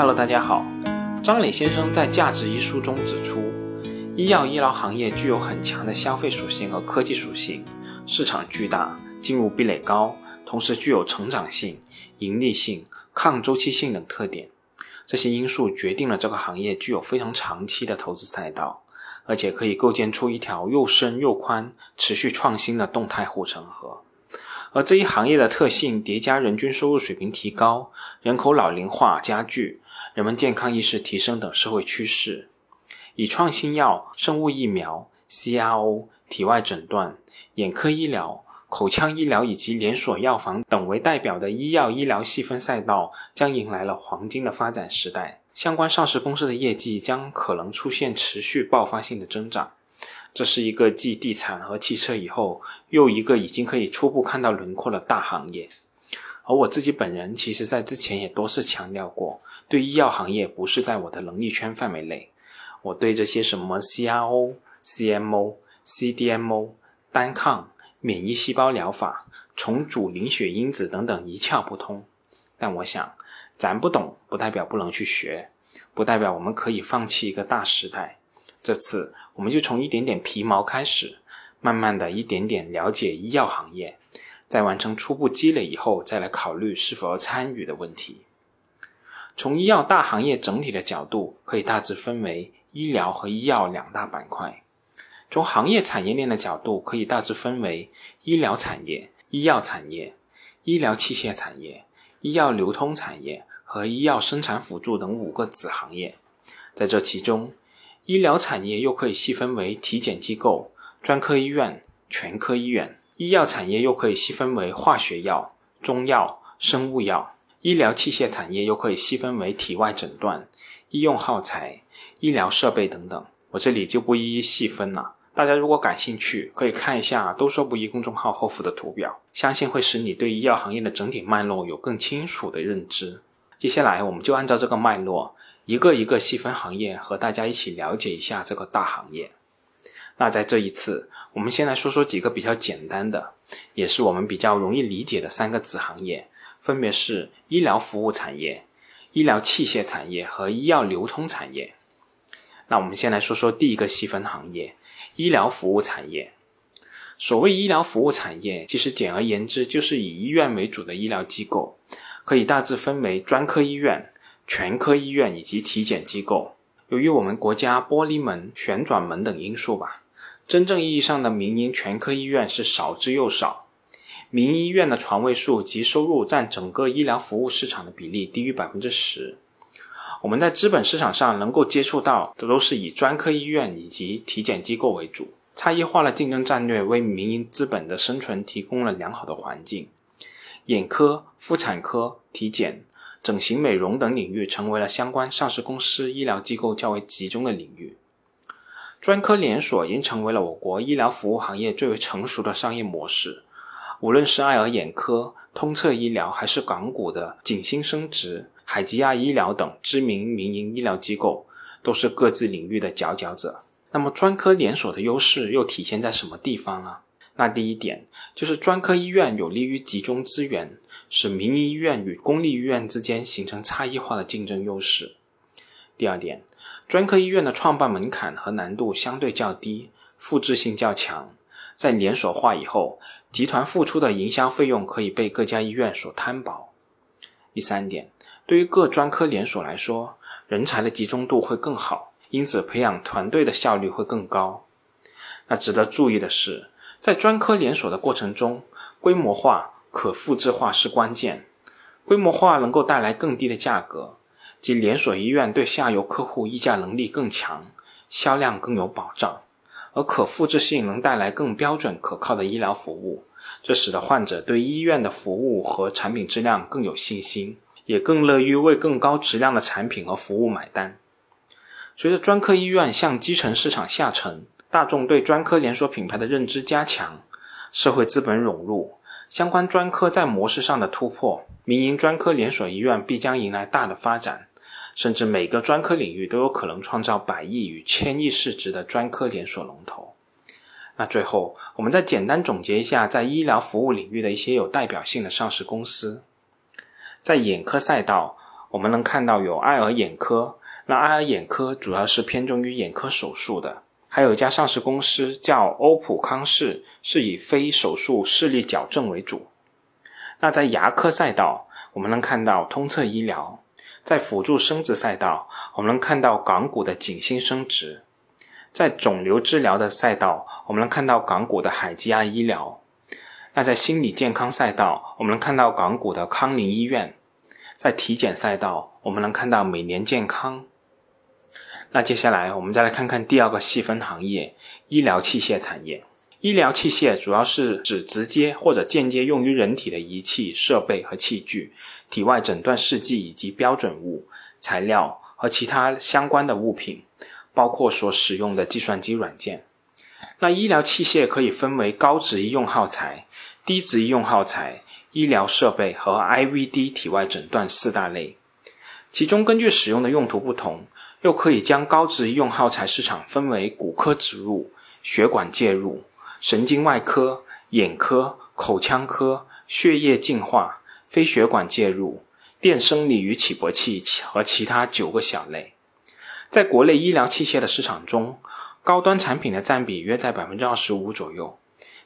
Hello，大家好。张磊先生在《价值》一书中指出，医药医疗行业具有很强的消费属性和科技属性，市场巨大，进入壁垒高，同时具有成长性、盈利性、抗周期性等特点。这些因素决定了这个行业具有非常长期的投资赛道，而且可以构建出一条又深又宽、持续创新的动态护城河。而这一行业的特性叠加人均收入水平提高、人口老龄化加剧、人们健康意识提升等社会趋势，以创新药、生物疫苗、CRO、体外诊断、眼科医疗、口腔医疗以及连锁药房等为代表的医药医疗细分赛道将迎来了黄金的发展时代，相关上市公司的业绩将可能出现持续爆发性的增长。这是一个继地产和汽车以后又一个已经可以初步看到轮廓的大行业，而我自己本人其实在之前也多次强调过，对医药行业不是在我的能力圈范围内，我对这些什么 CRO、CMO、CDMO、单抗、免疫细胞疗法、重组凝血因子等等一窍不通，但我想，咱不懂不代表不能去学，不代表我们可以放弃一个大时代。这次我们就从一点点皮毛开始，慢慢的一点点了解医药行业，在完成初步积累以后，再来考虑是否要参与的问题。从医药大行业整体的角度，可以大致分为医疗和医药两大板块；从行业产业链的角度，可以大致分为医疗产业、医药产业、医疗器械产业、医药流通产业和医药生产辅助等五个子行业。在这其中，医疗产业又可以细分为体检机构、专科医院、全科医院；医药产业又可以细分为化学药、中药、生物药；医疗器械产业又可以细分为体外诊断、医用耗材、医疗设备等等。我这里就不一一细分了。大家如果感兴趣，可以看一下“都说不一”公众号后附的图表，相信会使你对医药行业的整体脉络有更清楚的认知。接下来，我们就按照这个脉络，一个一个细分行业，和大家一起了解一下这个大行业。那在这一次，我们先来说说几个比较简单的，也是我们比较容易理解的三个子行业，分别是医疗服务产业、医疗器械产业和医药流通产业。那我们先来说说第一个细分行业——医疗服务产业。所谓医疗服务产业，其实简而言之，就是以医院为主的医疗机构。可以大致分为专科医院、全科医院以及体检机构。由于我们国家玻璃门、旋转门等因素吧，真正意义上的民营全科医院是少之又少。民营医院的床位数及收入占整个医疗服务市场的比例低于百分之十。我们在资本市场上能够接触到的都是以专科医院以及体检机构为主。差异化的竞争战略为民营资本的生存提供了良好的环境。眼科、妇产科、体检、整形美容等领域成为了相关上市公司医疗机构较为集中的领域。专科连锁已经成为了我国医疗服务行业最为成熟的商业模式。无论是爱尔眼科、通策医疗，还是港股的景星生殖、海吉亚医疗等知名民营医疗机构，都是各自领域的佼佼者。那么，专科连锁的优势又体现在什么地方呢？那第一点就是专科医院有利于集中资源，使民营医院与公立医院之间形成差异化的竞争优势。第二点，专科医院的创办门槛和难度相对较低，复制性较强，在连锁化以后，集团付出的营销费用可以被各家医院所摊薄。第三点，对于各专科连锁来说，人才的集中度会更好，因此培养团队的效率会更高。那值得注意的是。在专科连锁的过程中，规模化、可复制化是关键。规模化能够带来更低的价格，即连锁医院对下游客户议价能力更强，销量更有保障；而可复制性能带来更标准可靠的医疗服务，这使得患者对医院的服务和产品质量更有信心，也更乐于为更高质量的产品和服务买单。随着专科医院向基层市场下沉。大众对专科连锁品牌的认知加强，社会资本涌入，相关专科在模式上的突破，民营专科连锁医院必将迎来大的发展，甚至每个专科领域都有可能创造百亿与千亿市值的专科连锁龙头。那最后，我们再简单总结一下在医疗服务领域的一些有代表性的上市公司。在眼科赛道，我们能看到有爱尔眼科，那爱尔眼科主要是偏重于眼科手术的。还有一家上市公司叫欧普康视，是以非手术视力矫正为主。那在牙科赛道，我们能看到通策医疗；在辅助生殖赛道，我们能看到港股的景星生殖；在肿瘤治疗的赛道，我们能看到港股的海基亚医疗。那在心理健康赛道，我们能看到港股的康宁医院；在体检赛道，我们能看到每年健康。那接下来我们再来看看第二个细分行业——医疗器械产业。医疗器械主要是指直接或者间接用于人体的仪器、设备和器具、体外诊断试剂以及标准物、材料和其他相关的物品，包括所使用的计算机软件。那医疗器械可以分为高值医用耗材、低值医用耗材、医疗设备和 IVD 体外诊断四大类。其中根据使用的用途不同。又可以将高值医用耗材市场分为骨科植入、血管介入、神经外科、眼科、口腔科、血液净化、非血管介入、电生理与起搏器和其他九个小类。在国内医疗器械的市场中，高端产品的占比约在百分之二十五左右，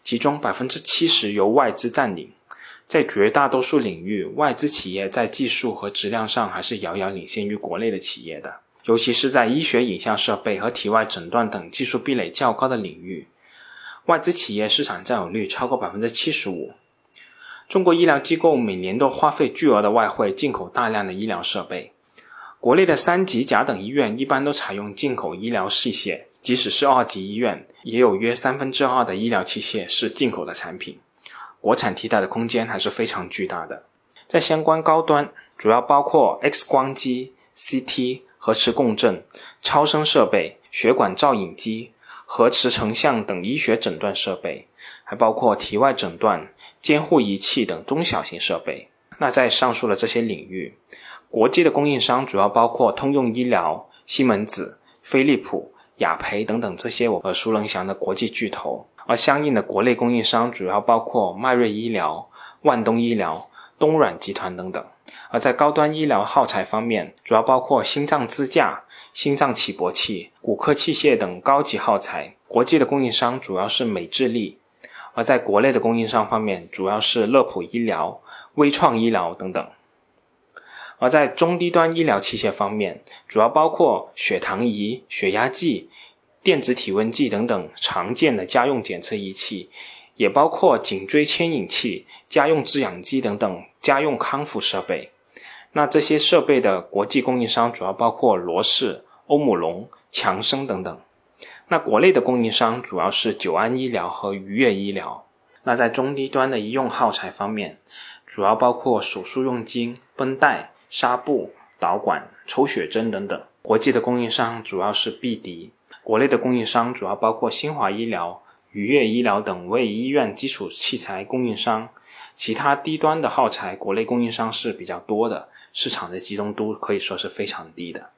其中百分之七十由外资占领。在绝大多数领域，外资企业在技术和质量上还是遥遥领先于国内的企业的。尤其是在医学影像设备和体外诊断等技术壁垒较高的领域，外资企业市场占有率超过百分之七十五。中国医疗机构每年都花费巨额的外汇进口大量的医疗设备，国内的三级甲等医院一般都采用进口医疗器械，即使是二级医院，也有约三分之二的医疗器械是进口的产品，国产替代的空间还是非常巨大的。在相关高端，主要包括 X 光机、CT。核磁共振、超声设备、血管造影机、核磁成像等医学诊断设备，还包括体外诊断、监护仪器等中小型设备。那在上述的这些领域，国际的供应商主要包括通用医疗、西门子、飞利浦、雅培等等这些我耳熟能详的国际巨头，而相应的国内供应商主要包括迈瑞医疗、万东医疗、东软集团等等。而在高端医疗耗材方面，主要包括心脏支架、心脏起搏器、骨科器械等高级耗材。国际的供应商主要是美智力，而在国内的供应商方面，主要是乐普医疗、微创医疗等等。而在中低端医疗器械方面，主要包括血糖仪、血压计、电子体温计等等常见的家用检测仪器。也包括颈椎牵引器、家用制氧机等等家用康复设备。那这些设备的国际供应商主要包括罗氏、欧姆龙、强生等等。那国内的供应商主要是久安医疗和愉悦医疗。那在中低端的医用耗材方面，主要包括手术用巾、绷带、纱布、导管、抽血针等等。国际的供应商主要是碧迪。国内的供应商主要包括新华医疗。愉悦医疗等为医院基础器材供应商，其他低端的耗材，国内供应商是比较多的，市场的集中度可以说是非常低的。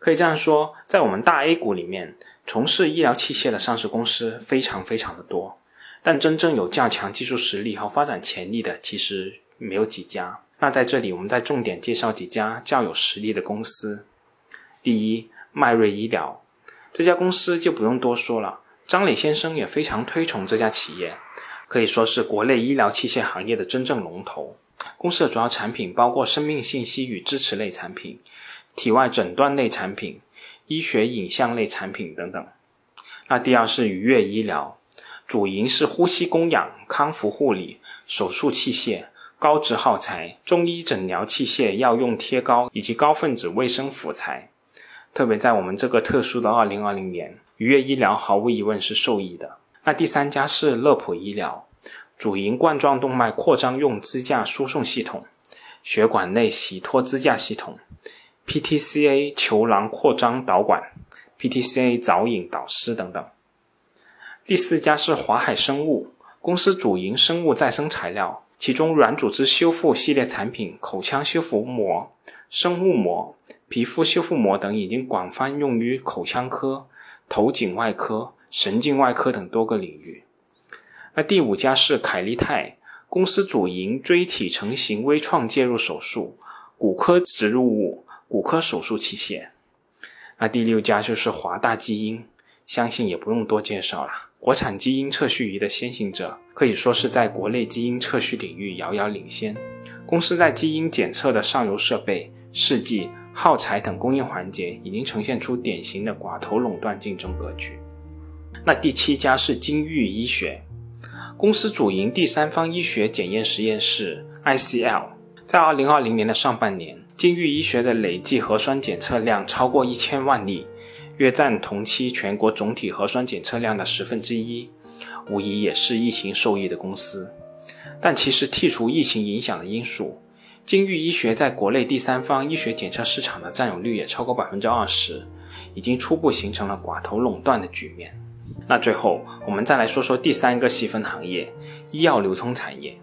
可以这样说，在我们大 A 股里面，从事医疗器械的上市公司非常非常的多，但真正有较强技术实力和发展潜力的，其实没有几家。那在这里，我们再重点介绍几家较有实力的公司。第一，迈瑞医疗，这家公司就不用多说了。张磊先生也非常推崇这家企业，可以说是国内医疗器械行业的真正龙头。公司的主要产品包括生命信息与支持类产品、体外诊断类产品、医学影像类产品等等。那第二是愉悦医疗，主营是呼吸供氧、康复护理、手术器械、高值耗材、中医诊疗器械、药用贴膏以及高分子卫生辅材。特别在我们这个特殊的二零二零年。愉悦医疗毫无疑问是受益的。那第三家是乐普医疗，主营冠状动脉扩张用支架输送系统、血管内洗脱支架系统、PTCA 球囊扩张导管、PTCA 导引导丝等等。第四家是华海生物，公司主营生物再生材料，其中软组织修复系列产品、口腔修复膜、生物膜、皮肤修复膜等已经广泛用于口腔科。头颈外科、神经外科等多个领域。那第五家是凯利泰公司，主营椎体成型微创介入手术、骨科植入物、骨科手术器械。那第六家就是华大基因，相信也不用多介绍了，国产基因测序仪的先行者，可以说是在国内基因测序领域遥遥领先。公司在基因检测的上游设备、试剂、耗材等供应环节，已经呈现出典型的寡头垄断竞争格局。那第七家是金域医学，公司主营第三方医学检验实验室 ICL。在二零二零年的上半年，金域医学的累计核酸检测量超过一千万例，约占同期全国总体核酸检测量的十分之一，无疑也是疫情受益的公司。但其实剔除疫情影响的因素，金域医学在国内第三方医学检测市场的占有率也超过百分之二十，已经初步形成了寡头垄断的局面。那最后，我们再来说说第三个细分行业——医药流通产业。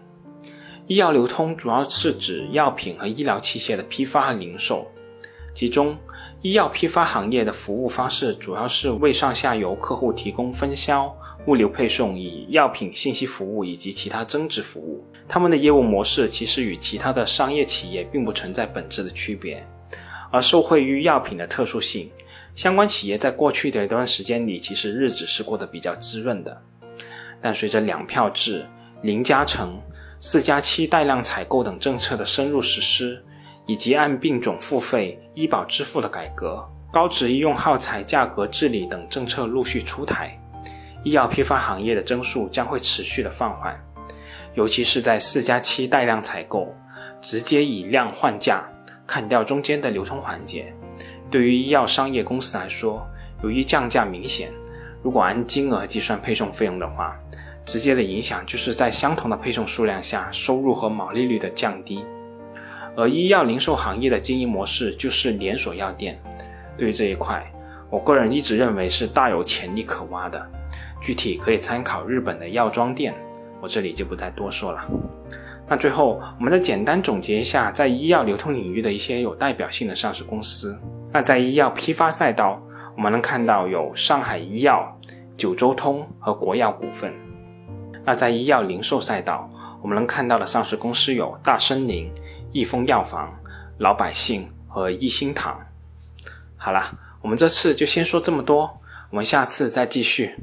医药流通主要是指药品和医疗器械的批发和零售，其中医药批发行业的服务方式主要是为上下游客户提供分销、物流配送、以药品信息服务以及其他增值服务。他们的业务模式其实与其他的商业企业并不存在本质的区别，而受惠于药品的特殊性。相关企业在过去的一段时间里，其实日子是过得比较滋润的。但随着两票制、零加成、四加七带量采购等政策的深入实施，以及按病种付费、医保支付的改革、高值医用耗材价格治理等政策陆续出台，医药批发行业的增速将会持续的放缓。尤其是在四加七带量采购，直接以量换价，砍掉中间的流通环节。对于医药商业公司来说，由于降价明显，如果按金额计算配送费用的话，直接的影响就是在相同的配送数量下，收入和毛利率的降低。而医药零售行业的经营模式就是连锁药店，对于这一块，我个人一直认为是大有潜力可挖的。具体可以参考日本的药妆店，我这里就不再多说了。那最后，我们再简单总结一下在医药流通领域的一些有代表性的上市公司。那在医药批发赛道，我们能看到有上海医药、九州通和国药股份。那在医药零售赛道，我们能看到的上市公司有大森林、益丰药房、老百姓和一心堂。好了，我们这次就先说这么多，我们下次再继续。